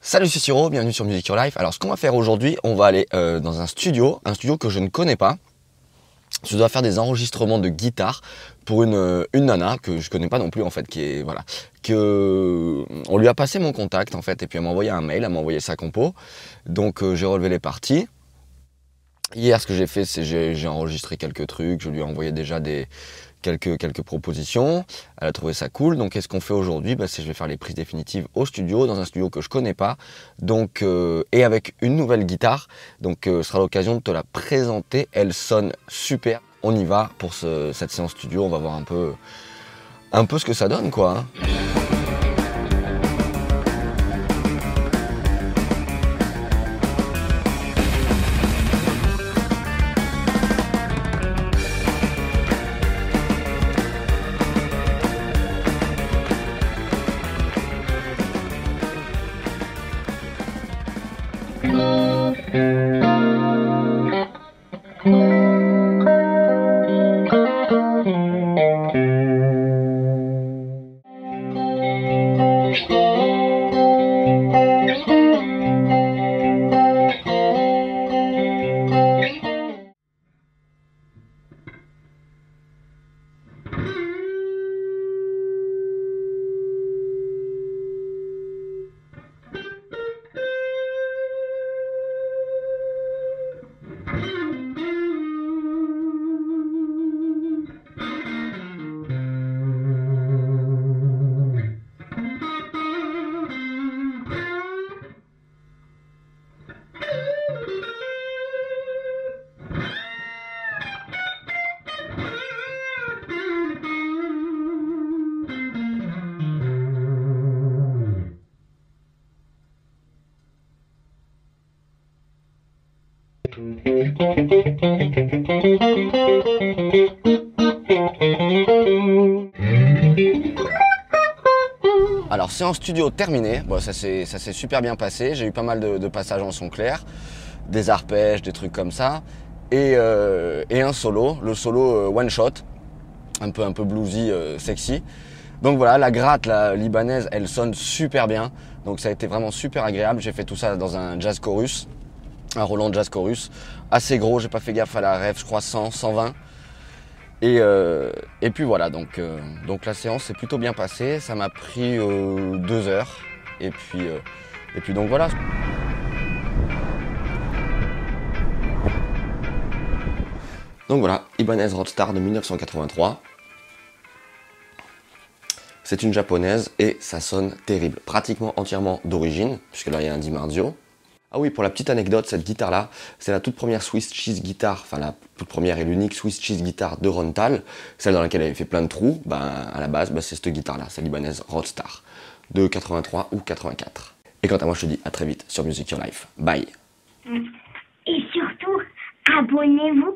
Salut c'est Siro, bienvenue sur Music Your Life. Alors ce qu'on va faire aujourd'hui, on va aller euh, dans un studio, un studio que je ne connais pas. Je dois faire des enregistrements de guitare pour une, euh, une nana que je connais pas non plus en fait, qui est voilà, que on lui a passé mon contact en fait et puis elle m'a envoyé un mail, elle m'a envoyé sa compo. Donc euh, j'ai relevé les parties. Hier, ce que j'ai fait, c'est j'ai j'ai enregistré quelques trucs, je lui ai envoyé déjà quelques, propositions. Elle a trouvé ça cool. Donc, qu'est-ce qu'on fait aujourd'hui? Bah, C'est je vais faire les prises définitives au studio, dans un studio que je connais pas, euh, et avec une nouvelle guitare. Donc, euh, ce sera l'occasion de te la présenter. Elle sonne super. On y va pour ce- cette séance studio. On va voir un peu, un peu ce que ça donne, quoi. hein. Mm-hmm. Alors séance studio terminée, bon, ça s'est super bien passé, j'ai eu pas mal de, de passages en son clair, des arpèges, des trucs comme ça, et, euh, et un solo, le solo euh, one shot, un peu un peu bluesy, euh, sexy. Donc voilà, la gratte la libanaise, elle sonne super bien, donc ça a été vraiment super agréable. J'ai fait tout ça dans un jazz chorus, un Roland Jazz Chorus, assez gros, j'ai pas fait gaffe à la rêve, je crois 100, 120. Et, euh, et puis voilà, donc, euh, donc la séance s'est plutôt bien passée. Ça m'a pris euh, deux heures. Et puis, et puis donc voilà. Donc voilà, Ibanez Rockstar de 1983. C'est une japonaise et ça sonne terrible. Pratiquement entièrement d'origine, puisque là il y a un Di Marzio. Ah oui, pour la petite anecdote, cette guitare-là, c'est la toute première Swiss Cheese guitare, enfin la toute première et l'unique Swiss Cheese guitare de Rontal, celle dans laquelle elle avait fait plein de trous. Ben, à la base, ben, c'est cette guitare-là, c'est l'Ibanaise Roadstar de 83 ou 84. Et quant à moi, je te dis à très vite sur Music Your Life. Bye. Et surtout, abonnez-vous.